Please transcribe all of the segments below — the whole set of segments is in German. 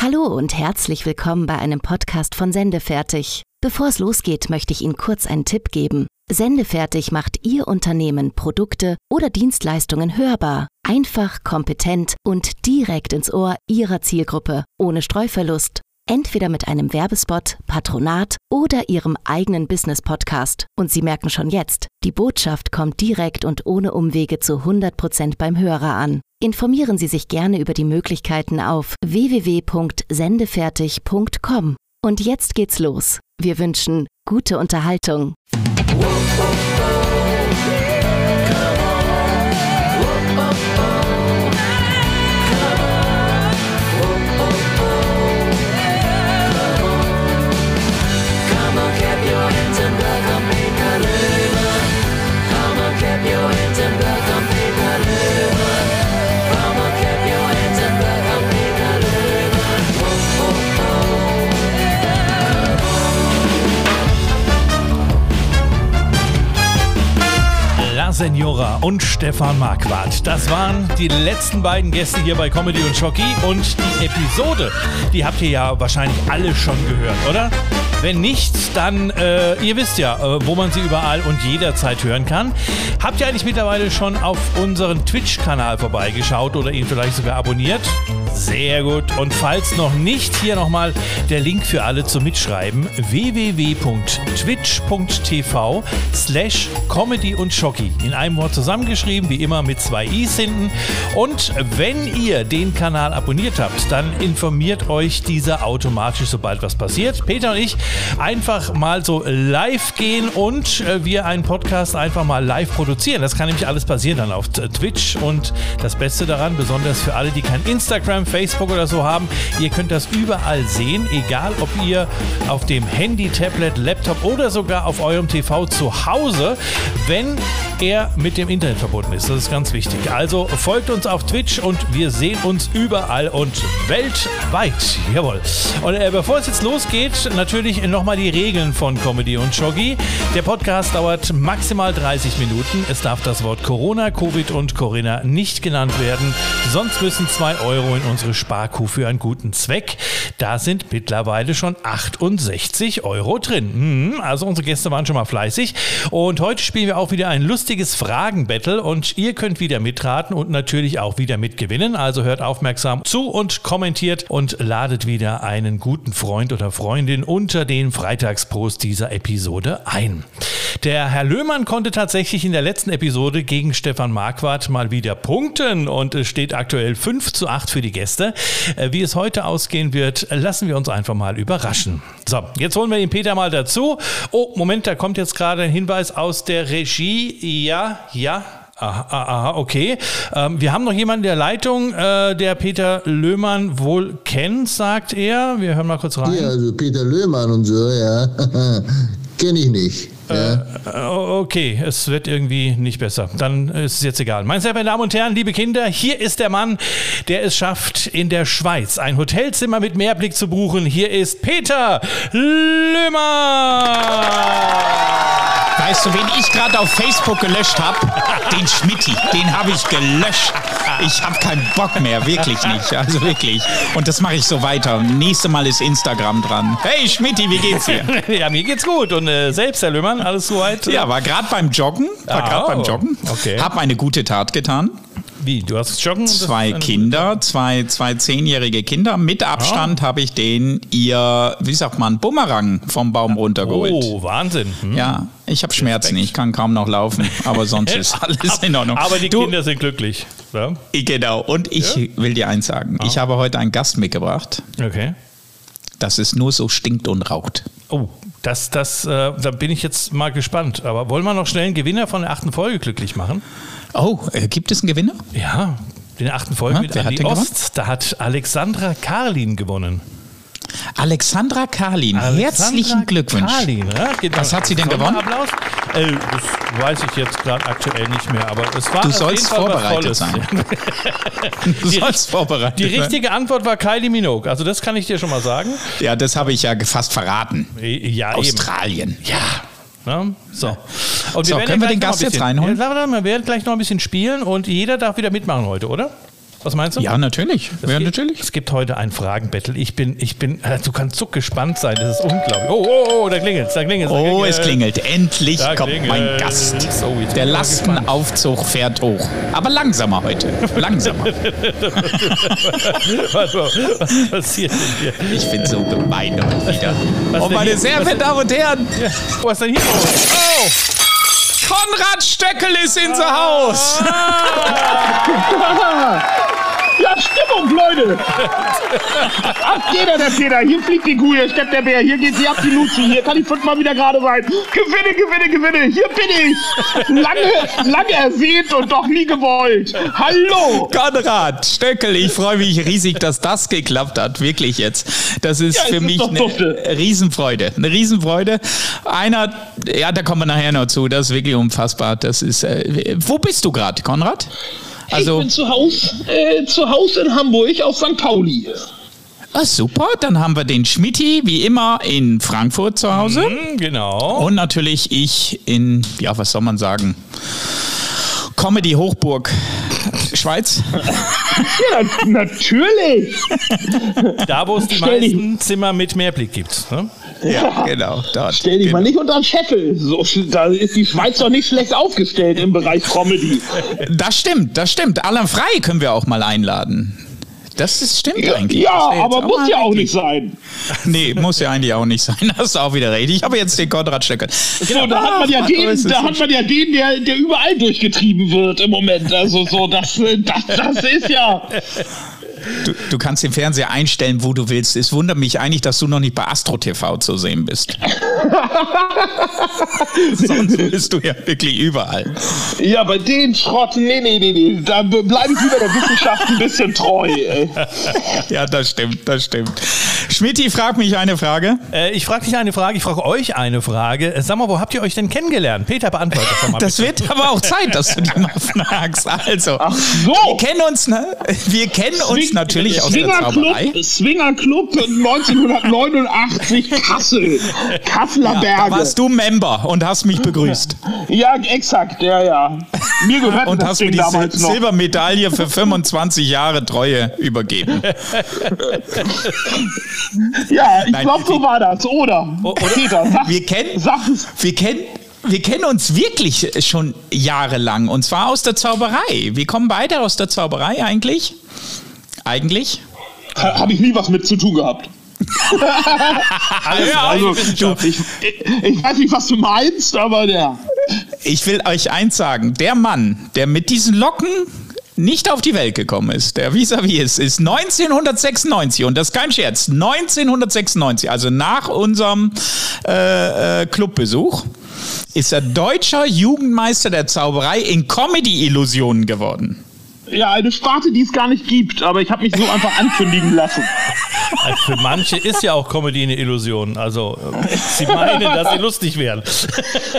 Hallo und herzlich willkommen bei einem Podcast von Sendefertig. Bevor es losgeht, möchte ich Ihnen kurz einen Tipp geben. Sendefertig macht Ihr Unternehmen, Produkte oder Dienstleistungen hörbar. Einfach, kompetent und direkt ins Ohr Ihrer Zielgruppe, ohne Streuverlust. Entweder mit einem Werbespot, Patronat oder Ihrem eigenen Business-Podcast. Und Sie merken schon jetzt, die Botschaft kommt direkt und ohne Umwege zu 100% beim Hörer an. Informieren Sie sich gerne über die Möglichkeiten auf www.sendefertig.com. Und jetzt geht's los. Wir wünschen gute Unterhaltung. La Senora und Stefan Marquardt. Das waren die letzten beiden Gäste hier bei Comedy und Schocki und die Episode, die habt ihr ja wahrscheinlich alle schon gehört, oder? Wenn nicht, dann, äh, ihr wisst ja, äh, wo man sie überall und jederzeit hören kann. Habt ihr eigentlich mittlerweile schon auf unseren Twitch-Kanal vorbeigeschaut oder ihn vielleicht sogar abonniert? Sehr gut. Und falls noch nicht, hier nochmal der Link für alle zum Mitschreiben. www.twitch.tv slash Comedy und Schocki. In einem Wort zusammengeschrieben, wie immer mit zwei i's hinten. Und wenn ihr den Kanal abonniert habt, dann informiert euch dieser automatisch, sobald was passiert. Peter und ich einfach mal so live gehen und äh, wir einen Podcast einfach mal live produzieren. Das kann nämlich alles passieren dann auf Twitch. Und das Beste daran, besonders für alle, die kein Instagram, Facebook oder so haben, ihr könnt das überall sehen, egal ob ihr auf dem Handy, Tablet, Laptop oder sogar auf eurem TV zu Hause, wenn er mit dem Internet verbunden ist. Das ist ganz wichtig. Also folgt uns auf Twitch und wir sehen uns überall und weltweit. Jawohl. Und äh, bevor es jetzt losgeht, natürlich nochmal die Regeln von Comedy und Shoggy. Der Podcast dauert maximal 30 Minuten. Es darf das Wort Corona, Covid und Corinna nicht genannt werden. Sonst müssen 2 Euro in unsere Sparkuh für einen guten Zweck. Da sind mittlerweile schon 68 Euro drin. Mhm, Also unsere Gäste waren schon mal fleißig. Und heute spielen wir auch wieder ein lustiges Fragen-Battle und ihr könnt wieder mitraten und natürlich auch wieder mitgewinnen. Also hört aufmerksam zu und kommentiert und ladet wieder einen guten Freund oder Freundin unter den Freitagspost dieser Episode ein. Der Herr Löhmann konnte tatsächlich in der letzten Episode gegen Stefan Marquardt mal wieder punkten und es steht aktuell 5 zu 8 für die Gäste. Äh, Wie es heute ausgehen wird, lassen wir uns einfach mal überraschen. So, jetzt holen wir den Peter mal dazu. Oh, Moment, da kommt jetzt gerade ein Hinweis aus der Regie. Ja, ja, Aha, aha, okay. Ähm, wir haben noch jemanden in der Leitung, äh, der Peter Löhmann wohl kennt, sagt er. Wir hören mal kurz rein. Ja, also Peter Löhmann und so, ja. Kenne ich nicht. Ja. Äh, Okay, es wird irgendwie nicht besser. Dann ist es jetzt egal. Meine sehr verehrten Damen und Herren, liebe Kinder, hier ist der Mann, der es schafft, in der Schweiz ein Hotelzimmer mit Mehrblick zu buchen. Hier ist Peter Löhmann. Weißt du, wen ich gerade auf Facebook gelöscht habe? Den Schmitti. Den habe ich gelöscht. Ich habe keinen Bock mehr, wirklich nicht. Also wirklich. Und das mache ich so weiter. Nächste Mal ist Instagram dran. Hey Schmitti, wie geht's dir? Ja, mir geht's gut. Und äh, selbst, Herr Löhmann, alles soweit? Ja, war gerade beim Joggen. War Ah, gerade beim oh, Joggen. okay. Hab eine gute Tat getan. Wie, du hast Joggen? Zwei Kinder, zwei, zwei zehnjährige Kinder. Mit Ah. Abstand habe ich denen ihr, wie sagt man, Bumerang vom Baum runtergeholt. Oh, Wahnsinn. Hm. Ja, ich habe Schmerzen, ich kann kaum noch laufen, aber sonst ist alles in Ordnung. Aber die Du, Kinder sind glücklich. Ja? Genau, und ich will dir eins sagen. Ich habe heute einen Gast mitgebracht, Okay. dass es nur so stinkt und raucht. Oh, das, das, äh, da bin ich jetzt mal gespannt. Aber wollen wir noch schnell einen Gewinner von der achten Folge glücklich machen? Oh, äh, gibt es einen Gewinner? Ja, der achten Folge mit Andi den gewonnen? Ost. Da hat Alexandra Karlin gewonnen. Alexandra Karlin, herzlichen Alexandra Glückwunsch. Karlin, ja? Geht Was hat sie denn gewonnen? Äh, das weiß ich jetzt gerade aktuell nicht mehr, aber es war Du sollst vorbereitet sein. Du Die sollst vorbereitet Die sein. richtige Antwort war Kylie Minogue. Also das kann ich dir schon mal sagen. Ja, das habe ich ja fast verraten. Ja, eben. Australien. Ja. Ne? So. Und So, werden können wir den Gast jetzt reinholen? Ja, wir werden gleich noch ein bisschen spielen und jeder darf wieder mitmachen heute, oder? Was meinst du? Ja, natürlich. Es Ja, gibt, natürlich. Es gibt heute ein Fragenbattle. Ich bin, ich bin, äh, du kannst so gespannt sein. Das ist unglaublich. Oh, oh, oh, da klingelt da klingelt Oh, es klingelt. Endlich Da kommt mein klingelt. Gast. So, Der Lastenaufzug fährt hoch. Aber langsamer heute. Langsamer. Was, was passiert denn hier? Ich bin so gemein heute wieder. Was denn meine sehr Was verehrten Damen und Herren, Was ist denn hier? Oh! Konrad Stöckel ist in the Haus. Ja, Stimmung, Leute! Ab jeder der Peter, hier fliegt die Kuh, hier steppt der Bär, hier geht sie ab die Luzi, hier kann ich fünfmal wieder gerade sein. Gewinne, gewinne, gewinne, hier bin ich! Lange, lange ersehnt und doch nie gewollt. Hallo! Konrad Stöckel, ich freue mich riesig, dass das geklappt hat. Wirklich jetzt. Das ist Ja, für ist mich eine dufte. Riesenfreude. Eine Riesenfreude. Einer, ja, da kommen wir nachher noch zu. Das ist wirklich unfassbar. Das ist, äh, wo bist du gerade, Konrad? Also, ich bin zu Hause, äh, zu Hause in Hamburg auf St. Pauli. ah, super. Dann haben wir den Schmidti, wie immer, in Frankfurt zu Hause. Hm, Genau. Und natürlich ich in, ja, was soll man sagen? Comedy Hochburg Schweiz. Ja, na- natürlich! Da, wo es die meisten Zimmer mit Mehrblick gibt. Ne? Ja, genau. Dort. Stell dich mal nicht unter den Scheffel. So, da ist die Schweiz doch nicht schlecht aufgestellt im Bereich Comedy. Das stimmt, das stimmt. Alan Frei können wir auch mal einladen. Das ist, stimmt eigentlich. Ja, wär jetzt aber muss ja auch nicht sein. Nee, muss ja eigentlich auch nicht sein. Hast du auch wieder recht. Ich habe jetzt den Konrad Stöckel. So, da hat man ja den, da hat man ja den, der, der überall durchgetrieben wird im Moment. Also so, das, das, das ist ja. Du, du kannst den Fernseher einstellen, wo du willst. Es wundert mich eigentlich, dass du noch nicht bei Astro TV zu sehen bist. Sonst bist du ja wirklich überall. Ja, bei den Schrott, nee, nee, nee, nee. Da bleibe ich wieder der Wissenschaft ein bisschen treu. Ey. Ja, das stimmt, das stimmt. Schmidti fragt mich eine Frage. Äh, ich frage dich eine Frage, ich frage euch eine Frage. Äh, Sag mal, wo habt ihr euch denn kennengelernt? Peter, beantwortet das doch mal. Das bitte. wird aber auch Zeit, dass du die mal fragst. Also, Ach so. wir kennen uns, ne? Wir kennen uns natürlich aus der Zauberei. Swingerclub, Swingerclub 1989 Kassel. Kasseler Da Berge. warst du Member und hast mich begrüßt. Ja, exakt, ja, ja. Mir gehört Und das hast mir die Sil noch. Silbermedaille für 25 Jahre Treue übergeben. Ja, ich glaube, so war das, oder? oder- Peter, sag, Wir kennen, sag es. wir kennen, wir kennen uns wirklich schon jahrelang und zwar aus der Zauberei. Wir kommen beide aus der Zauberei eigentlich. Eigentlich. Habe ich nie was mit zu tun gehabt. Alles Ja, Also, ich, ich weiß nicht, was du meinst, aber der. Ich will euch eins sagen. Der Mann, der mit diesen Locken nicht auf die Welt gekommen ist, der vis-à-vis ist, ist 1996 und das ist kein Scherz, 1996, also nach unserem äh, äh, Clubbesuch, ist er deutscher Jugendmeister der Zauberei in Comedy-Illusionen geworden. Ja, eine Sparte, die es gar nicht gibt, aber ich habe mich so einfach ankündigen lassen. Also für manche ist ja auch Comedy eine Illusion. Also, sie meinen, dass sie lustig werden.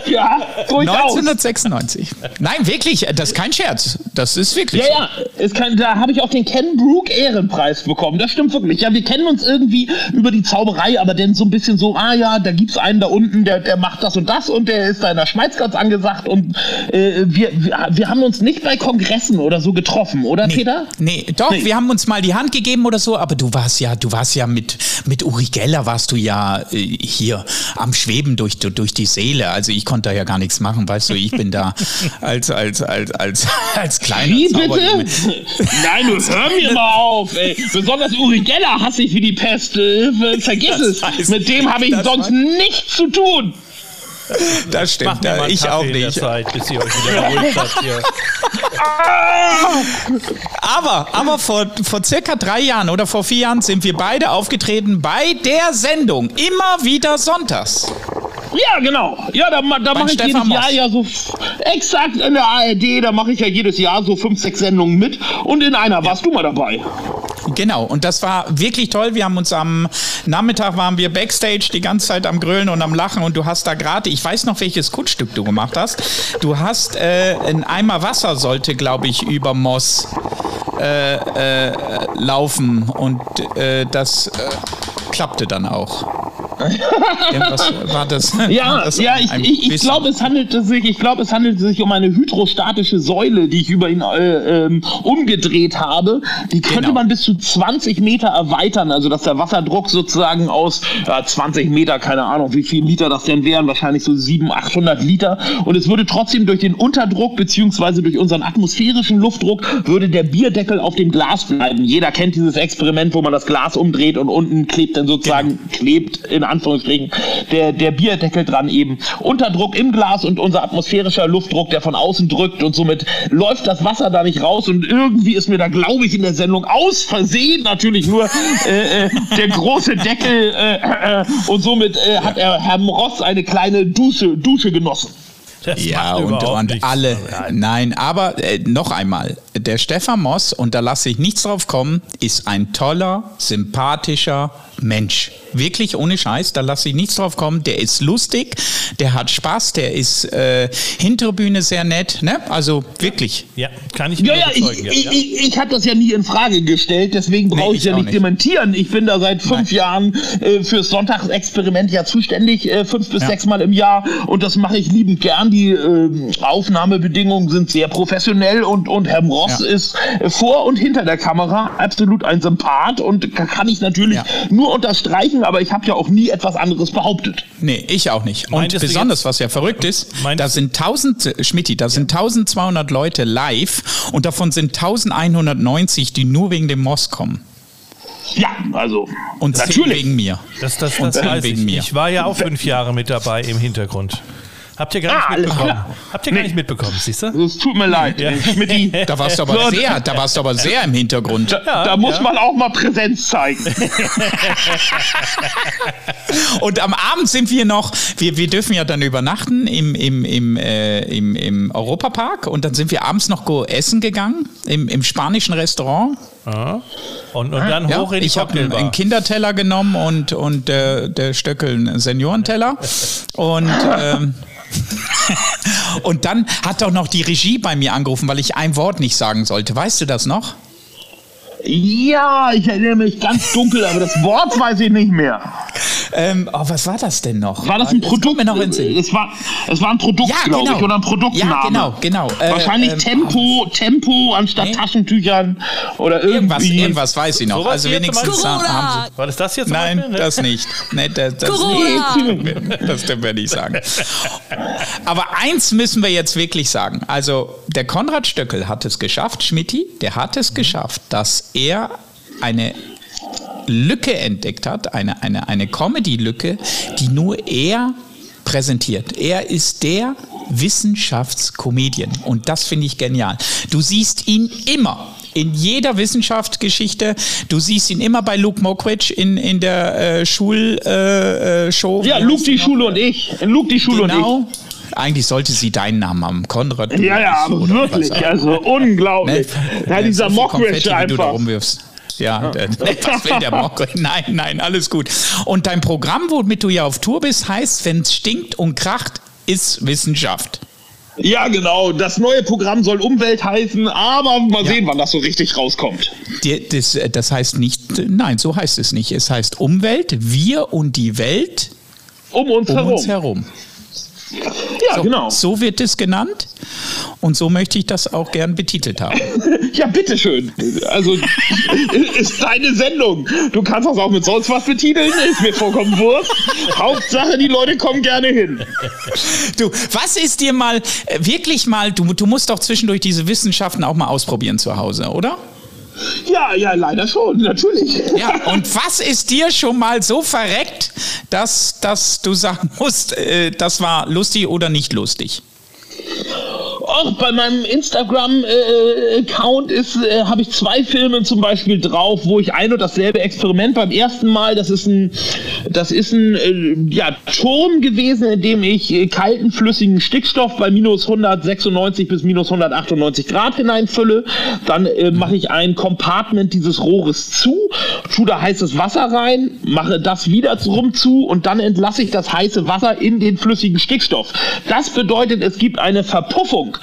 Ja, durchaus. 1996. Nein, wirklich, das ist kein Scherz. Das ist wirklich. Ja, ja, es kann, da habe ich auch den Ken Brook Ehrenpreis bekommen. Das stimmt wirklich. Ja, wir kennen uns irgendwie über die Zauberei, aber dann so ein bisschen so, ah ja, da gibt's einen da unten, der, der macht das und das und der ist da in der Schweiz ganz angesagt und äh, wir, wir, wir haben uns nicht bei Kongressen oder so getroffen, oder Nee, Peter? nee, doch, Nee. wir haben uns mal die Hand gegeben oder so, aber du warst ja, du warst ja mit, mit Uri Geller warst du ja äh, hier am Schweben durch, durch die Seele. Also ich konnte da ja gar nichts machen, weißt du, ich bin da als, als, als, als, als kleiner Wie bitte? Nein, du hör mir mal auf, ey. Besonders Uri Geller hasse ich wie die Pest. Äh, Vergiss Das es. weiß Mit dem habe ich sonst weiß- nichts zu tun. Das stimmt, einen ich Kaffee auch nicht. Zeit, bis ihr euch wieder beruhigt habt. Hier. Aber, aber vor, vor circa drei Jahren oder vor vier Jahren sind wir beide aufgetreten bei der Sendung. Immer wieder sonntags. Ja, genau. Ja, da, da mache ich jedes Moss. Jahr ja so exakt in der ARD, da mache ich ja jedes Jahr so fünf, sechs Sendungen mit und in einer warst du mal dabei. Genau, und das war wirklich toll. Wir haben uns am Nachmittag waren wir backstage die ganze Zeit am Grölen und am Lachen und du hast da gerade, ich weiß noch, welches Kunststück du gemacht hast. Du hast äh, ein Eimer Wasser sollte, glaube ich, über Moss äh, äh, laufen und äh, das äh, klappte dann auch. Irgendwas war das. Ja, das ja, ich, ich, ich glaube, es handelte sich, ich glaube, es handelte sich um eine hydrostatische Säule, die ich über ihn äh, ähm, umgedreht habe. Die könnte Genau. man bis zu 20 Meter erweitern, also dass der Wasserdruck sozusagen aus ja, 20 Meter, keine Ahnung, wie viel Liter das denn wären, wahrscheinlich so 700, 800 Liter. Und es würde trotzdem durch den Unterdruck beziehungsweise durch unseren atmosphärischen Luftdruck würde der Bierdeckel auf dem Glas bleiben. Jeder kennt dieses Experiment, wo man das Glas umdreht und unten klebt dann sozusagen, klebt in Anführungsstrichen, der, der Bierdeckel dran eben. Unterdruck im Glas und unser atmosphärischer Luftdruck, der von außen drückt und somit läuft das Wasser da nicht raus und irgendwie ist mir da, glaube ich, in der Sendung aus Versehen natürlich nur äh, äh, der große Deckel äh, äh, und somit äh, hat er Herr Ross eine kleine Dusche, Dusche genossen. Das Ja, und, und nichts. alle. Nein, aber äh, noch einmal. Der Stefan Moss, und da lasse ich nichts drauf kommen, ist ein toller, sympathischer Mensch. Wirklich ohne Scheiß, da lasse ich nichts drauf kommen. Der ist lustig, der hat Spaß, der ist äh, Hinterbühne sehr nett. Ne? Also wirklich. Ja, kann ich Ja, nur ja, ich, bezeugen. ich, ja. ich, ich habe das ja nie in Frage gestellt, deswegen brauche Nee, ich ja nicht nicht. dementieren. Ich bin da seit fünf Jahren äh, fürs Sonntagsexperiment ja zuständig, äh, fünf bis Ja. sechs Mal im Jahr und das mache ich liebend gern. Die äh, Aufnahmebedingungen sind sehr professionell und, und Herr Ross Ja. ist äh, vor und hinter der Kamera absolut ein Sympath und ka- kann ich natürlich Ja. Nur unterstreichen, aber ich habe ja auch nie etwas anderes behauptet. Nee, ich auch nicht. Und Meintest besonders, was ja verrückt ist, da sind 1000, Schmidti, da sind 1200 Leute live und davon sind 1190, die nur wegen dem Moss kommen. Ja, also Und natürlich. wegen mir. Das, das, Und das zehn weiß wegen ich. mir. Ich war ja auch fünf Jahre mit dabei im Hintergrund. Habt ihr gar nicht Ah, alles mitbekommen? klar. Habt ihr gar Nee. nicht mitbekommen, siehst du? Es tut mir leid, Ja. Da warst du aber So, sehr, da warst du aber sehr im Hintergrund. Da, da muss ja. man auch mal Präsenz zeigen. Und am Abend sind wir noch, wir, wir dürfen ja dann übernachten im, im, im, äh, im, im Europapark und dann sind wir abends noch go essen gegangen im, im spanischen Restaurant. Und, und dann Ja, hoch in die ich habe einen, Kinderteller genommen und, und der, der Stöckel einen Seniorenteller. Und, ähm, und dann hat auch noch die Regie bei mir angerufen, weil ich ein Wort nicht sagen sollte. Weißt du das noch? Ja, ich erinnere mich ganz dunkel, aber das Wort weiß ich nicht mehr. Ähm, oh, was war das denn noch? War das ein Produkt? mir noch ins Sinn. es, war, es war ein Produkt, Ja, glaube genau. ich, oder ein Produktname. Ja, genau, genau. Äh, Wahrscheinlich ähm, Tempo, Tempo anstatt Nee. Taschentüchern oder Irgendwas, irgendwie. irgendwas weiß ich noch. Sowas also wenigstens haben sie. War das das jetzt? Nein, Beispiel? Ne? das nicht. Nee, das, das, Corona! das dürfen wir nicht sagen. Aber eins müssen wir jetzt wirklich sagen. Also, der Konrad Stöckel hat es geschafft, Schmidti, der hat es geschafft, dass er eine Lücke entdeckt hat, eine, eine, eine Comedy-Lücke, die nur er präsentiert. Er ist der Wissenschaftskomedian und das finde ich genial. Du siehst ihn immer. In jeder Wissenschaftsgeschichte, du siehst ihn immer bei Luke Mockridge in, in der äh, Schulshow. Äh, Show. Ja, Luke die noch? Schule und ich. Luke die Schule und Genau. Eigentlich sollte sie deinen Namen haben, Konrad. ich. Ja, ja, aber wirklich, also Ne? unglaublich. Ja, dieser so Mockridge einfach. Ja, der, was will der Mockridge? Nein, nein, alles gut. Und dein Programm, womit du ja auf Tour bist, heißt, wenn es stinkt und kracht, ist Wissenschaft. Ja, genau. Das neue Programm soll Umwelt heißen, aber mal sehen, wann das so richtig rauskommt. Das, das heißt nicht, nein, so heißt es nicht. Es heißt Umwelt, wir und die Welt Um uns um herum. uns herum. Ja, So, genau. so wird es genannt und so möchte ich das auch gern betitelt haben. Ja, bitteschön. Also, ist deine Sendung. Du kannst das auch mit sonst was betiteln, ist mir vollkommen wurscht. Hauptsache, die Leute kommen gerne hin. Du, was ist dir mal, äh, wirklich mal, du, du musst doch zwischendurch diese Wissenschaften auch mal ausprobieren zu Hause, oder? Ja, ja, leider schon, natürlich. Ja, und was ist dir schon mal so verreckt, dass, dass du sagen musst, äh, das war lustig oder nicht lustig? Auch bei meinem Instagram-Account ist, äh, habe ich zwei Filme zum Beispiel drauf, wo ich ein und dasselbe Experiment beim ersten Mal, das ist ein, das ist ein äh, ja, Turm gewesen, in dem ich äh, kalten flüssigen Stickstoff bei minus 196 bis minus 198 Grad hineinfülle. Dann äh, mache ich ein Compartment dieses Rohres zu, tue da heißes Wasser rein, mache das wieder rum zu und dann entlasse ich das heiße Wasser in den flüssigen Stickstoff. Das bedeutet, es gibt eine Verpuffung äh,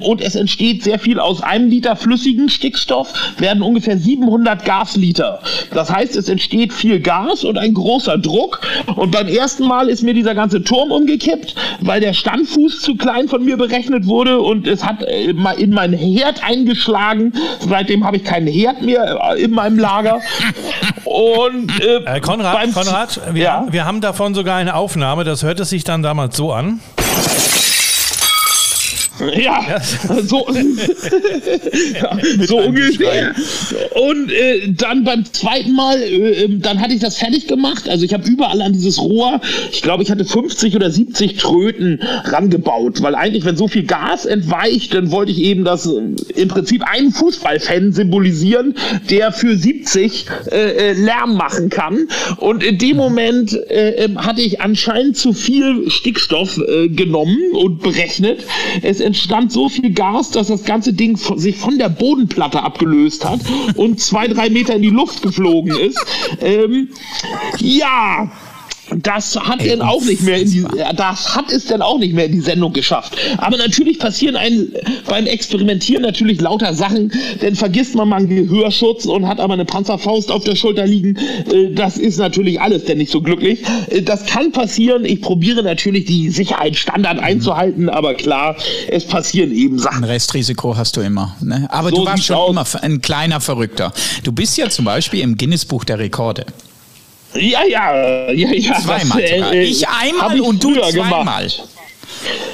und es entsteht sehr viel aus einem Liter flüssigen Stickstoff, werden ungefähr 700 Gasliter. Das heißt, es entsteht viel Gas und ein großer Druck. Und beim ersten Mal ist mir dieser ganze Turm umgekippt, weil der Standfuß zu klein von mir berechnet wurde und es hat äh, in meinen Herd eingeschlagen. Seitdem habe ich keinen Herd mehr äh, in meinem Lager. Und äh, Konrad, Konrad, wir, ja? wir haben davon sogar eine Aufnahme. Das hört es sich dann damals so an. Ja, so, so ungefähr. Und äh, dann beim zweiten Mal, äh, ähm, dann hatte ich das fertig gemacht. Also ich habe überall an dieses Rohr, ich glaube, ich hatte 50 oder 70 Tröten rangebaut, weil eigentlich, wenn so viel Gas entweicht, dann wollte ich eben das äh, im Prinzip einen Fußballfan symbolisieren, der für 70 äh, äh, Lärm machen kann. Und in dem Moment äh, ähm, hatte ich anscheinend zu viel Stickstoff genommen und berechnet. Es entstand so viel Gas, dass das ganze Ding sich von der Bodenplatte abgelöst hat und zwei, drei Meter in die Luft geflogen ist. Ähm, ja, das hat Ey, denn auch nicht mehr in die, das hat es dann auch nicht mehr in die Sendung geschafft. Aber natürlich passieren ein, beim Experimentieren natürlich lauter Sachen, denn vergisst man mal einen Gehörschutz und hat aber eine Panzerfaust auf der Schulter liegen. Äh, das ist natürlich alles denn nicht so glücklich. Äh, das kann passieren. Ich probiere natürlich die Sicherheitsstandard mhm. einzuhalten, aber klar, es passieren eben Sachen. Ein Restrisiko hast du immer. Ne? Aber so du warst schon aus. immer ein kleiner Verrückter. Du bist ja zum Beispiel im Guinness-Buch der Rekorde. Ja, ja, ja, ja. Zweimal. Das, äh, ich einmal ich und du zweimal. Gemacht.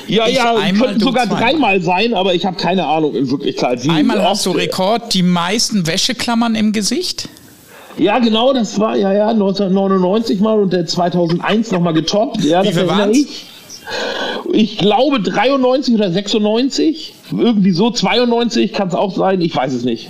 Ja, ich ja, einmal, könnten sogar zweimal. dreimal sein, aber ich habe keine Ahnung in Wirklichkeit. Wie einmal hast du Rekord, die meisten Wäscheklammern im Gesicht? Ja, genau, das war ja, ja 1999 mal und der 2001 nochmal getoppt. Ja, Wie viel waren ich. ich glaube 93 oder 96, irgendwie so 92 kann es auch sein, ich weiß es nicht.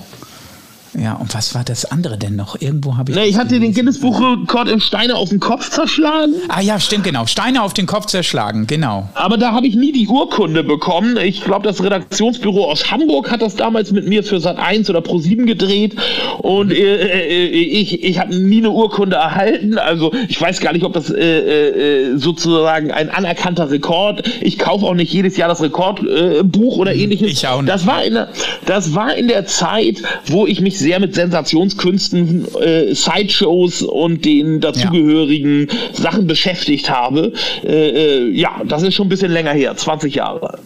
Ja, und was war das andere denn noch? Irgendwo habe ich. Ne, ich hatte den Guinness-Buch-Rekord im Steine auf den Kopf zerschlagen. Ah ja, stimmt, genau. Steine auf den Kopf zerschlagen, genau. Aber da habe ich nie die Urkunde bekommen. Ich glaube, das Redaktionsbüro aus Hamburg hat das damals mit mir für Sat 1 oder Pro 7 gedreht. Und äh, äh, ich, ich habe nie eine Urkunde erhalten. Also ich weiß gar nicht, ob das äh, äh, sozusagen ein anerkannter Rekord. Ich kaufe auch nicht jedes Jahr das Rekordbuch oder mhm, ähnliches. Ich auch nicht. Das war in der, das war in der Zeit, wo ich mich sehr mit Sensationskünsten, äh, Sideshows und den dazugehörigen ja. Sachen beschäftigt habe. Äh, äh, ja, das ist schon ein bisschen länger her, 20 Jahre.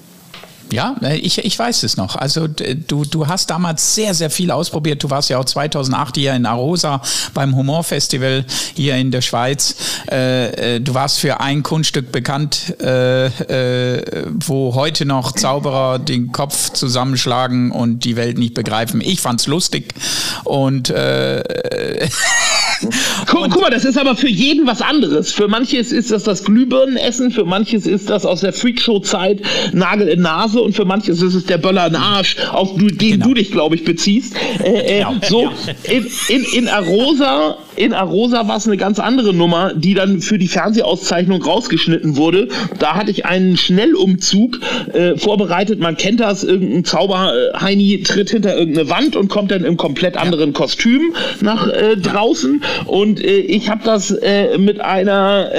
Ja, äh, ich, ich weiß es noch. Also du, du hast damals sehr, sehr viel ausprobiert. Du warst ja auch 2008 hier in Arosa beim Humorfestival hier in der Schweiz. Äh, äh, du warst für ein Kunststück bekannt, wo heute noch Zauberer den Kopf zusammenschlagen und die Welt nicht begreifen. Ich fand's lustig und äh, Guck, guck, mal, das ist aber für jeden was anderes. Für manches ist das das Glühbirnenessen, für manches ist das aus der Freakshow-Zeit Nagel in Nase und für manches ist es der Böller in Arsch, auf den genau. du dich, glaube ich, beziehst. Äh, äh, genau. So, in, in, in Arosa in Arosa war es eine ganz andere Nummer, die dann für die Fernsehauszeichnung rausgeschnitten wurde. Da hatte ich einen Schnellumzug äh, vorbereitet. Man kennt das, irgendein Zauberheini tritt hinter irgendeine Wand und kommt dann im komplett anderen Kostüm nach äh, draußen. Und äh, ich habe das äh, mit einer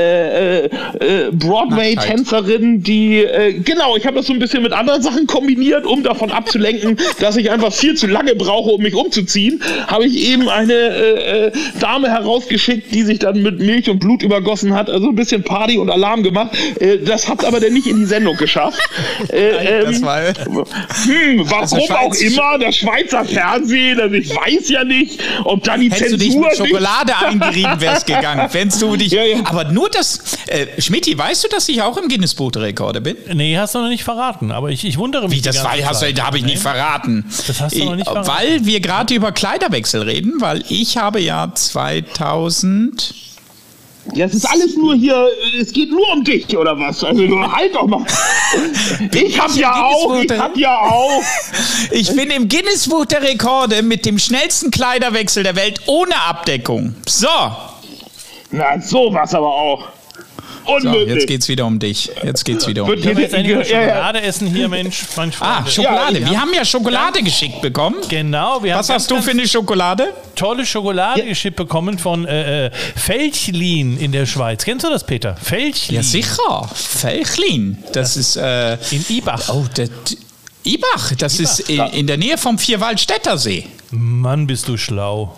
Broadway-Tänzerin, die genau, ich habe das so ein bisschen mit anderen Sachen kombiniert, um davon abzulenken, dass ich einfach viel zu lange brauche, um mich umzuziehen. Habe ich eben eine Dame Dame herausgeschickt, die sich dann mit Milch und Blut übergossen hat, also ein bisschen Party und Alarm gemacht. Äh, das hat aber dann nicht in die Sendung geschafft. Äh, ähm, hm, warum auch immer, der Schweizer Fernsehen, also ich weiß ja nicht, ob da die Hättest Zensur du dich mit Schokolade eingerieben wärst gegangen, wenn du dich. Ja, ja. Aber nur das, äh, Schmidti, weißt du, dass ich auch im Guinness-Buch der Rekorde bin? Nee, hast du noch nicht verraten, aber ich, ich wundere mich. Wie, das war, hast du, da habe ich nicht verraten. Das hast du noch nicht verraten. Weil wir gerade über Kleiderwechsel reden, weil ich habe ja zwei 2000. Ja, es ist alles nur hier, es geht nur um dich, oder was? Also halt doch mal. Ich hab ja auch, ich hab ja auch. Ich bin im Guinness-Buch der Rekorde mit dem schnellsten Kleiderwechsel der Welt ohne Abdeckung. So. Na, sowas aber auch. So, Unmöglich. jetzt geht's wieder um dich. Jetzt geht's wieder um Wird dich. Ich will jetzt endlich. Schokolade essen hier, Mensch. Mein Ah. Schokolade. Ja, wir haben ja Schokolade geschickt bekommen. Genau, wir Was haben hast du für eine Schokolade? tolle Schokolade geschippt bekommen von äh, äh, Felchlin in der Schweiz. Kennst du das, Peter? Felchlin. Ja, sicher. Felchlin. Das ist äh, In Ibach. oh, das, Ibach. Das ist in, in der Nähe vom Vierwaldstätter See. Mann, bist du schlau.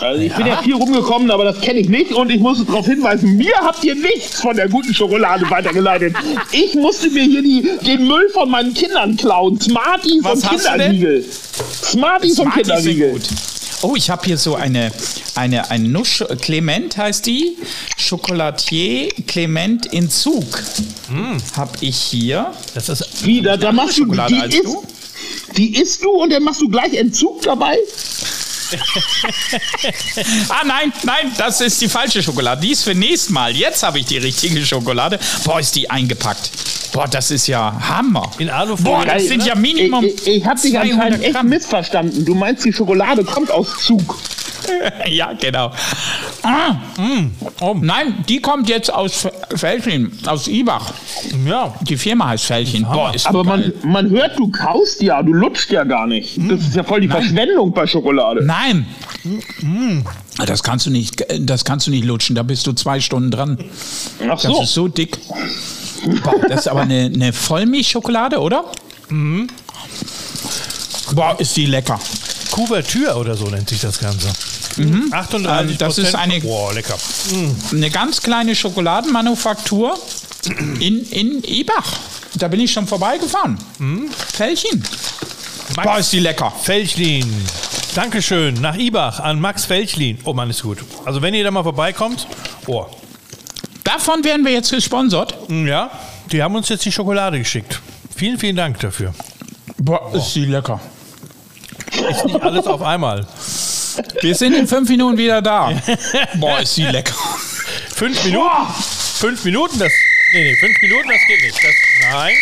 Also ich bin ja viel rumgekommen, aber das kenne ich nicht und ich muss darauf hinweisen, mir habt ihr nichts von der guten Schokolade weitergeleitet. Ich musste mir hier die, den Müll von meinen Kindern klauen. Smarties Was und? Kinderriegel. Smarties, und Smarties sind Kinderriegel. Oh, ich habe hier so eine, eine, eine Nuss, Clement heißt die. Chocolatier Clement in Zug. Habe ich hier. Das ist Wie, da, da machst du, Schokolade die als isst, du? die isst du und dann machst du gleich Entzug dabei? Ah, nein, nein, das ist die falsche Schokolade. Die ist für nächstes Mal. Jetzt habe ich die richtige Schokolade. Boah, ist die eingepackt. Boah, das ist ja Hammer. in Alufolie. Boah, das sind ja Minimum Ich, ich, ich habe dich 200 anscheinend echt missverstanden. Du meinst, die Schokolade kommt aus Zug. ja, genau. Ah, mm, oh, nein, die kommt jetzt aus Felchin, aus Ibach. Ja. Die Firma heißt Felchin. Boah, ist Aber man, man hört, du kaust ja, du lutscht ja gar nicht. Das ist ja voll die Verschwendung bei Schokolade. Nein. Das kannst du nicht, das kannst du nicht lutschen. Da bist du zwei Stunden dran. Ach Das so. ist so dick. Boah, das ist aber eine, eine Vollmilchschokolade, oder? Boah, ist die lecker. Kuvertür oder so nennt sich das Ganze. 38 Also das ist eine- Boah, lecker. Eine ganz kleine Schokoladenmanufaktur in, in Ibach. Da bin ich schon vorbeigefahren. Felchin. Boah, ist die lecker. Felchlin. Dankeschön. Nach Ibach an Max Felchlin. Oh Mann, ist gut. Also wenn ihr da mal vorbeikommt, oh, Davon werden wir jetzt gesponsert. ja, die haben uns jetzt die Schokolade geschickt. Vielen, vielen Dank dafür. Boah, ist die lecker. Ist nicht alles auf einmal. Wir sind in fünf Minuten wieder da. Boah, ist die lecker. Fünf Minuten? Fünf Minuten? Das. Nee, nee, fünf Minuten, das geht nicht. Das, nein.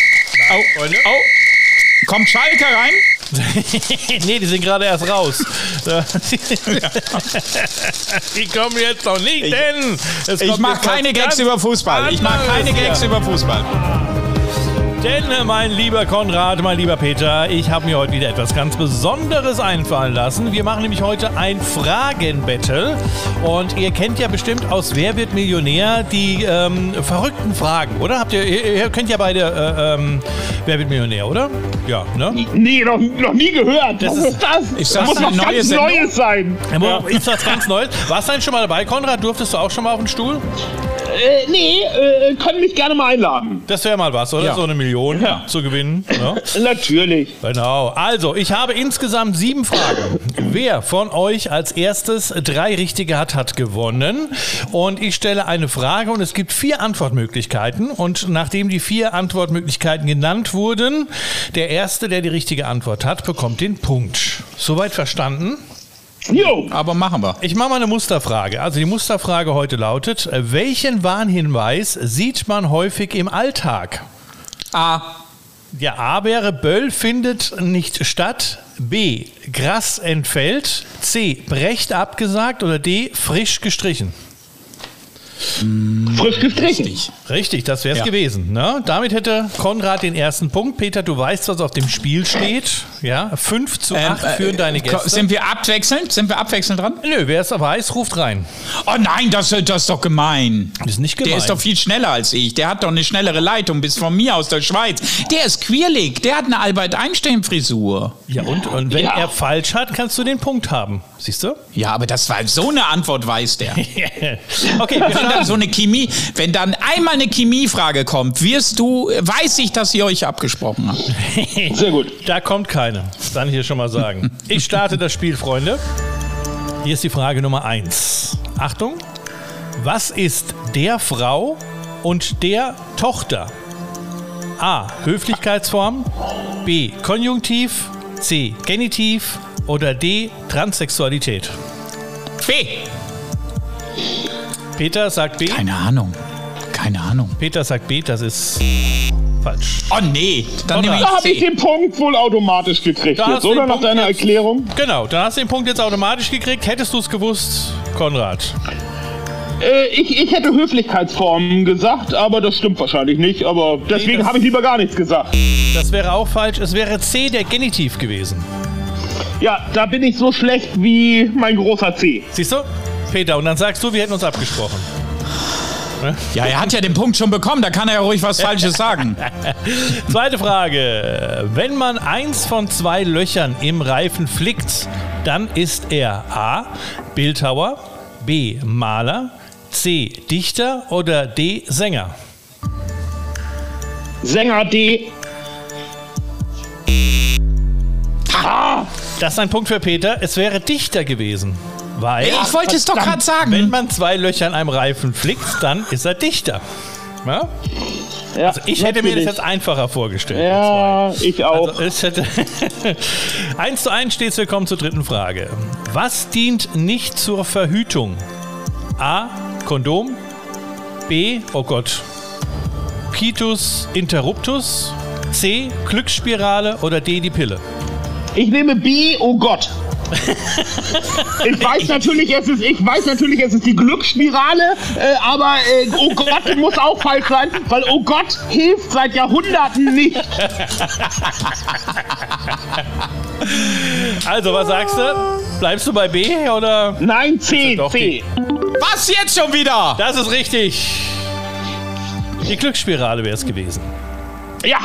Nein, Oh, Freunde. oh. Kommt Schalke rein? nee, die sind gerade erst raus. die kommen jetzt noch nicht, denn Ich mache keine Gags über Fußball. Ich mache keine Gags über Fußball. Denn, mein lieber Konrad, mein lieber Peter, ich habe mir heute wieder etwas ganz Besonderes einfallen lassen. Wir machen nämlich heute ein Fragen-Battle. Und ihr kennt ja bestimmt aus Wer wird Millionär die ähm, verrückten Fragen, oder? Habt ihr, ihr, kennt ja beide äh, ähm, Wer wird Millionär, oder? Ja, ne? Nee, noch, noch nie gehört. Das Was ist- ist das? Ist das das muss was ganz Sendung? Neues sein. Aber Ist das ganz neu? Warst du denn schon mal dabei, Konrad? Durftest du auch schon mal auf den Stuhl? Äh, nee, äh, können mich gerne mal einladen. Das wäre mal was, oder? Ja. So eine Million Ja. zu gewinnen. Ne? Natürlich. Genau. Also, ich habe insgesamt sieben Fragen. Wer von euch als erstes drei richtige hat, hat gewonnen. Und ich stelle eine Frage und es gibt vier Antwortmöglichkeiten. Und nachdem die vier Antwortmöglichkeiten genannt wurden, der Erste, der die richtige Antwort hat, bekommt den Punkt. Soweit verstanden? Jo. Aber machen wir. Ich mache mal eine Musterfrage. Also die Musterfrage heute lautet, äh, welchen Warnhinweis sieht man häufig im Alltag? A. Ja, A wäre Böll findet nicht statt. B. Gras entfällt. C. Brecht abgesagt. Oder D. Frisch gestrichen. Frisch gestrichen. Richtig. Richtig, das wäre es Ja. gewesen. Ne? Damit hätte Konrad den ersten Punkt. Peter, du weißt, was auf dem Spiel steht. Ja, 5 zu 8 Ähm, führen äh, deine Gäste. Sind wir abwechselnd? Sind wir abwechselnd dran? Nö, wer es weiß, ruft rein. Oh nein, das, das ist doch gemein. Das ist nicht gemein. Der ist doch viel schneller als ich. Der hat doch eine schnellere Leitung bis von mir aus der Schweiz. Der ist quirlig. Der hat eine Albert Einstein-Frisur. ja, und, und wenn Ja. er falsch hat, kannst du den Punkt haben. Siehst du? Ja, aber das war so eine Antwort, weiß der. okay, wir Wenn dann so eine Chemie, wenn dann einmal eine Chemiefrage kommt, wirst du, weiß ich, dass ihr euch abgesprochen habt. Sehr gut. Da kommt keine. Kann ich hier schon mal sagen. Ich starte das Spiel, Freunde. Hier ist die Frage Nummer 1. Achtung. Was ist der Frau und der Tochter? A. Höflichkeitsform. B. Konjunktiv. C. Genitiv. Oder D. Transsexualität. B. Peter sagt B. Keine Ahnung. Keine Ahnung. Peter sagt B. Das ist falsch. Oh nee, dann nehme Da habe ich ich den Punkt wohl automatisch gekriegt Da hast jetzt, du den oder? Nach Punkt deiner jetzt. Erklärung? Genau, dann hast du den Punkt jetzt automatisch gekriegt. Hättest du es gewusst, Konrad? Äh, ich, ich hätte Höflichkeitsformen gesagt, aber das stimmt wahrscheinlich nicht. Aber deswegen das- habe ich lieber gar nichts gesagt. Das wäre auch falsch. Es wäre C, der Genitiv gewesen. Ja, da bin ich so schlecht wie mein großer C. Siehst du? Peter, und dann sagst du, wir hätten uns abgesprochen. Ja, er hat ja den Punkt schon bekommen, da kann er ja ruhig was Falsches sagen. Zweite Frage. Wenn man eins von zwei Löchern im Reifen flickt, dann ist er A. Bildhauer, B. Maler, C. Dichter oder D. Sänger. Sänger D. Das ist ein Punkt für Peter. Es wäre Dichter gewesen. Weil, Ich wollte es doch gerade wenn sagen. man zwei Löcher in einem Reifen flickt, dann ist er Dichter. Ja? Ja, Also ich hätte mir das natürlich. jetzt einfacher vorgestellt. Ja, ich auch. Also es hätte 1 zu 1 steht wir kommen zur dritten Frage. Was dient nicht zur Verhütung? A. Kondom. B. Oh Gott. Pitus interruptus. C. Glücksspirale oder D. Die Pille. Ich nehme B, oh Gott. Ich weiß natürlich, es ist, ich weiß natürlich, es ist die Glücksspirale, äh, aber äh, oh Gott muss auch falsch sein, weil oh Gott hilft seit Jahrhunderten nicht. Also, was sagst du? Bleibst du bei B oder? Nein, C, Doch, C. Was jetzt schon wieder? Das ist richtig. Die Glücksspirale wäre es gewesen. Ja,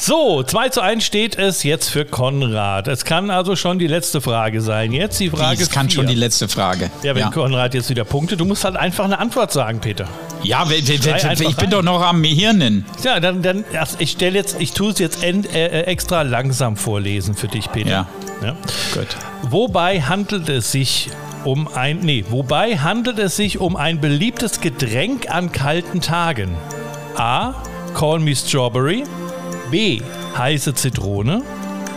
So, 2 zu 1 steht es jetzt für Konrad. Es kann also schon die letzte Frage sein. Jetzt die Frage Das kann vier. schon die letzte Frage. Ja, wenn ja. Konrad jetzt wieder punktet, du musst halt einfach eine Antwort sagen, Peter. Ja, we- we- ich bin doch noch am Hirnen. Ja, dann, dann also ich stelle jetzt, ich tue es jetzt end, äh, äh, extra langsam vorlesen für dich, Peter. Ja. Ja. Gut. Wobei handelt es sich um ein, nee, wobei handelt es sich um ein beliebtes Getränk an kalten Tagen? A. Call me Strawberry. B. Heiße Zitrone.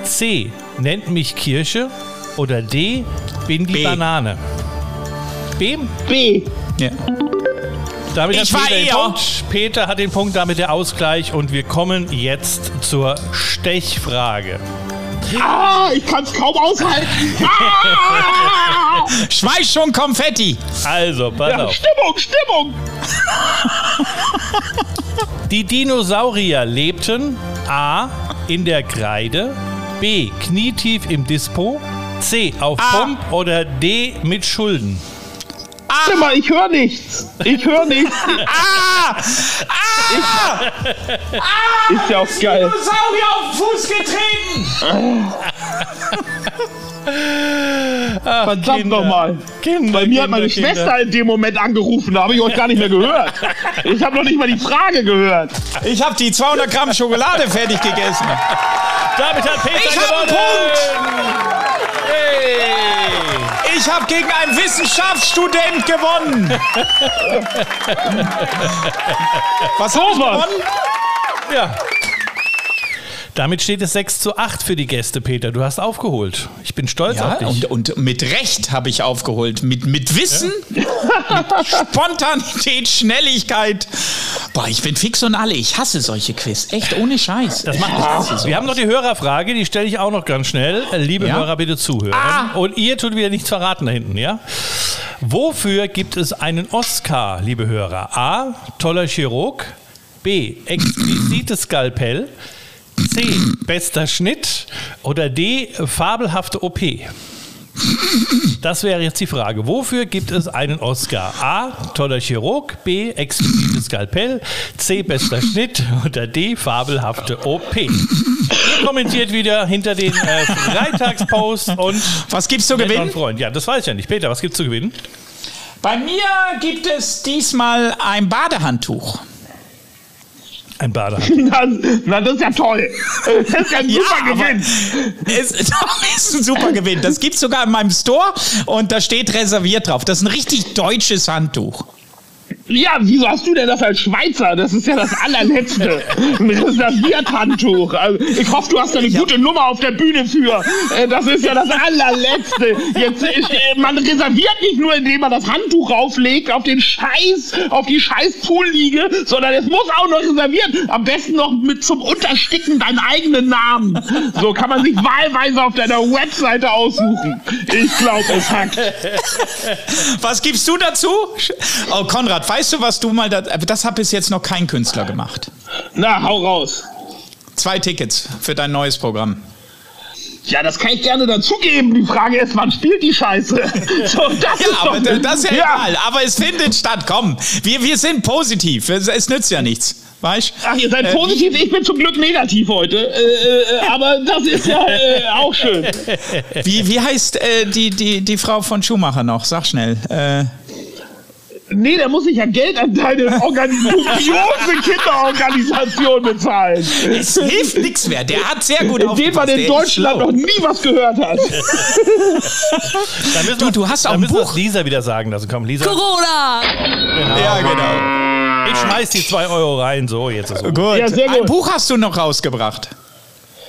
C. Nennt mich Kirsche. Oder D. Bin die B. Banane. B. B. Ja. Damit Ich hat war Peter den eher. Punkt. Peter hat den Punkt, damit der Ausgleich. Und wir kommen jetzt zur Stechfrage. Ah, ich kann es kaum aushalten. Ah! Schweiß schon Konfetti. Also, pass Ja, auf. Stimmung, Stimmung. Die Dinosaurier lebten A. in der Kreide, B. knietief im Dispo, C. auf A. Pump oder D. mit Schulden. Warte mal, ich höre nichts. Ich höre nichts. Ah! Ah! Ist ja auch geil. Dinosaurier auf den Fuß getreten! Verdammt Kinder. nochmal. Kinder, Bei mir hat meine Kinder, Schwester in dem Moment angerufen, da habe ich euch gar nicht mehr gehört. Ich habe noch nicht mal die Frage gehört. Ich habe die 200 Gramm Schokolade fertig gegessen. Damit hat Peter Ich hab einen gewonnen. Hey. Ich habe gegen einen Wissenschaftsstudent gewonnen. Was habe ich gewonnen? Ja. Damit steht es 6 zu 8 für die Gäste, Peter. Du hast aufgeholt. Ich bin stolz Ja, auf dich. und, und mit Recht habe ich aufgeholt. Mit, mit Wissen, mit Spontanität, Schnelligkeit. Boah, ich bin fix und alle. Ich hasse solche Quiz. Echt, ohne Scheiß. Das macht nichts. Wir haben noch die Hörerfrage, die stelle ich auch noch ganz schnell. Äh, Liebe Ja? Hörer, bitte zuhören. Ah. Und ihr tut wieder nichts verraten da hinten, ja? Wofür gibt es einen Oscar, liebe Hörer? A. Toller Chirurg. B. Exquisites Skalpell. C. Bester Schnitt. Oder D. Fabelhafte OP. Das wäre jetzt die Frage. Wofür gibt es einen Oscar? A. Toller Chirurg. B. Exquisites Skalpell. C. Bester Schnitt. Oder D. Fabelhafte OP. Ihr kommentiert wieder hinter den äh, Freitagspost und Was gibt's zu gewinnen? Freund. Ja, das weiß ich ja nicht. Peter, was gibt's zu gewinnen? Bei mir gibt es diesmal ein Badehandtuch. Ein Badehandtuch. Na, na, das ist ja toll. Das ist ja ein super aber Gewinn. Es ist ein super Gewinn. Das gibt es sogar in meinem Store und da steht reserviert drauf. Das ist ein richtig deutsches Handtuch. Ja, wieso hast du denn das als Schweizer? Das ist ja das allerletzte. Ein Reservierthandtuch. Also, ich hoffe, du hast da eine gute Nummer auf der Bühne für. Äh, Das ist ja das allerletzte. Jetzt, ist, äh, man reserviert nicht nur, indem man das Handtuch rauflegt auf den Scheiß, auf die scheiß Poolliege, sondern es muss auch noch reserviert. Am besten noch mit zum Untersticken deinen eigenen Namen. So kann man sich wahlweise auf deiner Webseite aussuchen. Ich glaube, es hackt. Was gibst du dazu? Oh, Konrad, weißt du, was du mal da. Das hat bis jetzt noch kein Künstler gemacht. Na, hau raus. Zwei Tickets für dein neues Programm. Ja, das kann ich gerne dazugeben. Die Frage ist, wann spielt die Scheiße? So, das Ja, ist aber doch, das ist ja, egal. Aber es findet statt. Komm, wir, wir sind positiv. Es, es nützt ja nichts. Weißt Ach, ihr seid Äh, positiv, ich bin zum Glück negativ heute. Äh, äh, aber das ist ja äh, auch schön. Wie, wie heißt äh, die, die, die Frau von Schumacher noch? Sag schnell. Nee, da muss ich ja Geld an deine Organi dubiose Kinderorganisation bezahlen. es hilft nichts mehr. Der hat sehr gut In dem man aufgepasst. in Deutschland noch nie was gehört hat. Dann müssen Du, wir- du hast auch ein müssen Buch. es Lisa wieder sagen lassen. Komm, Lisa. Corona! Ja, genau. Ich schmeiß die 2 Euro rein. So, jetzt ist gut. Gut. Ja, sehr Ein gut. Buch hast du noch rausgebracht.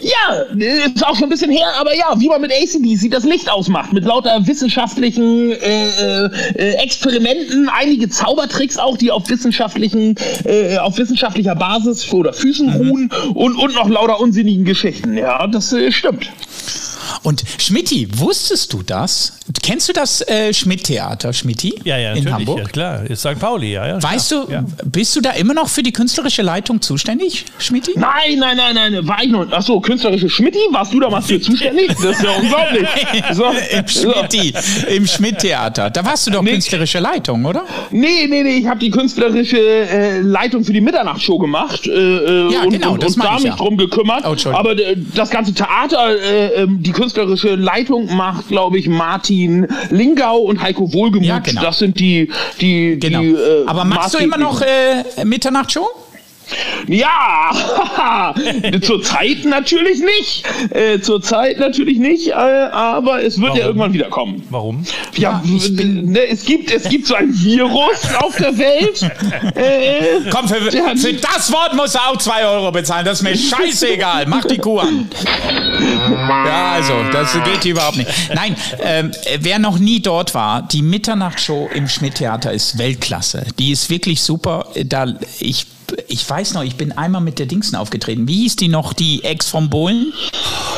Ja, ist auch schon ein bisschen her, aber ja, wie man mit ACDC das Licht ausmacht, mit lauter wissenschaftlichen äh, äh, Experimenten, einige Zaubertricks auch, die auf wissenschaftlichen, äh, auf wissenschaftlicher Basis oder Füßen Mhm. ruhen und, und noch lauter unsinnigen Geschichten. Ja, das äh, stimmt. Und Schmidti, wusstest du das? Kennst du das äh, Schmidt-Theater, Schmidti? Ja, ja, In. Hamburg? Ja, klar. Ist St. Pauli, ja. ja Weißt klar. du, Ja. bist du da immer noch für die künstlerische Leitung zuständig, Schmidti? Nein, nein, nein, nein, war ich noch. Achso, künstlerische Schmidti, warst du da mal für zuständig? Das ist ja unglaublich. So, Im so. Schmidti, im Schmidt-Theater. Da warst du doch Nee. künstlerische Leitung, oder? Nee, nee, nee, ich habe die künstlerische äh, Leitung für die Mitternachtshow gemacht äh, äh, Ja, und, genau, und, das und da ich mich ja. drum gekümmert. Oh. Aber äh, das ganze Theater, äh, ähm, die künstlerische Leitung macht, glaube ich, Martin Lingau und Heiko Wohlgemuth. Ja, genau. Das sind die, die, Genau. die. Äh, Aber machst du immer noch äh, Mitternachtsshow? Ja, zur Zeit natürlich nicht. Äh, zur Zeit natürlich nicht, äh, aber es wird ja Warum? irgendwann wieder kommen. Warum? Ja, ne, es gibt es gibt so ein Virus auf der Welt. Äh, Komm, für, für das Wort musst du auch 2 Euro bezahlen. Das ist mir scheißegal. Mach die Kuh an. Ja, also, das geht überhaupt nicht. Nein, ähm, wer noch nie dort war, die Mitternachtsshow im Schmidt-Theater ist Weltklasse. Die ist wirklich super. Da, ich, ich weiß noch, ich bin einmal mit der Dingsen aufgetreten. Wie hieß die noch, die Ex vom Bohlen?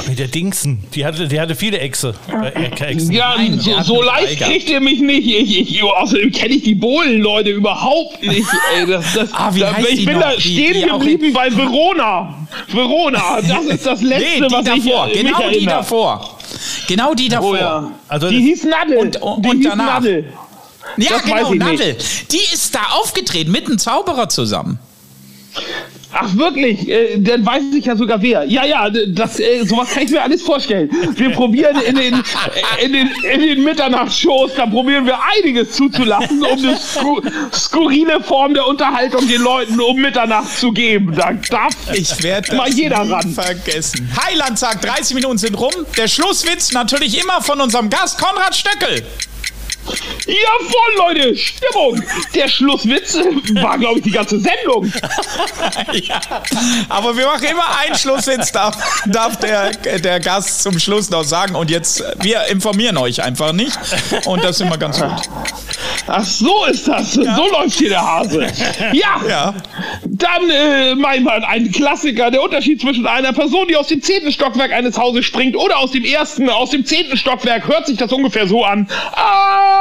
Mit der Dingsen. Die hatte, die hatte viele Echse. Äh, Echsen. ja, Nein, so, so leicht kriegt ihr mich nicht. Ich, ich, außerdem kenne ich die Bohlen-Leute überhaupt nicht. Ey, das, das, Ah, wie da, heißt ich die bin noch? da Die- stehen die auch geblieben bei Verona. Verona, das ist das Letzte, Nee, die was ich davor. äh, Genau mich die davor. Genau die davor. Oh ja. Also die hieß Nadel. Und- und- die und hieß danach. Nadel. Ja, Das genau, ich nicht. Nadel. Die ist da aufgetreten mit einem Zauberer zusammen. Ach wirklich, äh, dann weiß ich ja sogar wer. Ja, ja, das, äh, sowas kann ich mir alles vorstellen. Wir probieren in den, äh, in den, in den Mitternachtsshows, da probieren wir einiges zuzulassen, um eine sku skurrile Form der Unterhaltung den Leuten um Mitternacht zu geben. Da darf Ich werde mal das jeder ran. vergessen. Heiland sagt, 30 Minuten sind rum. Der Schlusswitz natürlich immer von unserem Gast Konrad Stöckel. Jawohl, Leute, Stimmung. Der Schlusswitz war, glaube ich, die ganze Sendung. ja, aber wir machen immer einen Schlusswitz, darf, darf der, der Gast zum Schluss noch sagen. Und jetzt, wir informieren euch einfach nicht. Und das ist immer ganz gut. Ach, so ist das. So läuft hier der Hase. Ja. Ja. Dann, äh, mein Mann, ein Klassiker. Der Unterschied zwischen einer Person, die aus dem zehnten Stockwerk eines Hauses springt oder aus dem ersten, aus dem zehnten Stockwerk, hört sich das ungefähr so an. Ah,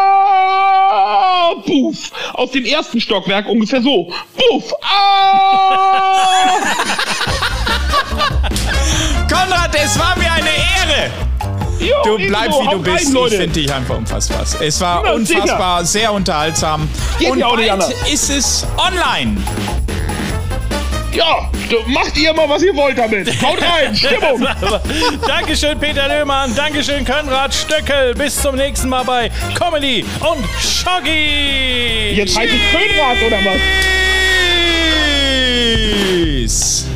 puff. Aus dem ersten Stockwerk ungefähr so. Puff. Ah. Konrad, es war mir eine Ehre. Jo, Du bleibst wie du rein, bist. Ich Leute. finde dich einfach unfassbar. Es war Ja, unfassbar, sehr unterhaltsam. Geht Und bald ist es online. Ja, macht ihr mal, was ihr wollt damit. Haut rein. Stimmung. Dankeschön, Peter Löhmann. Dankeschön, Konrad Stöckel. Bis zum nächsten Mal bei Comedy und Shoggy. Jetzt heißt es Könrad oder was? Tschüss.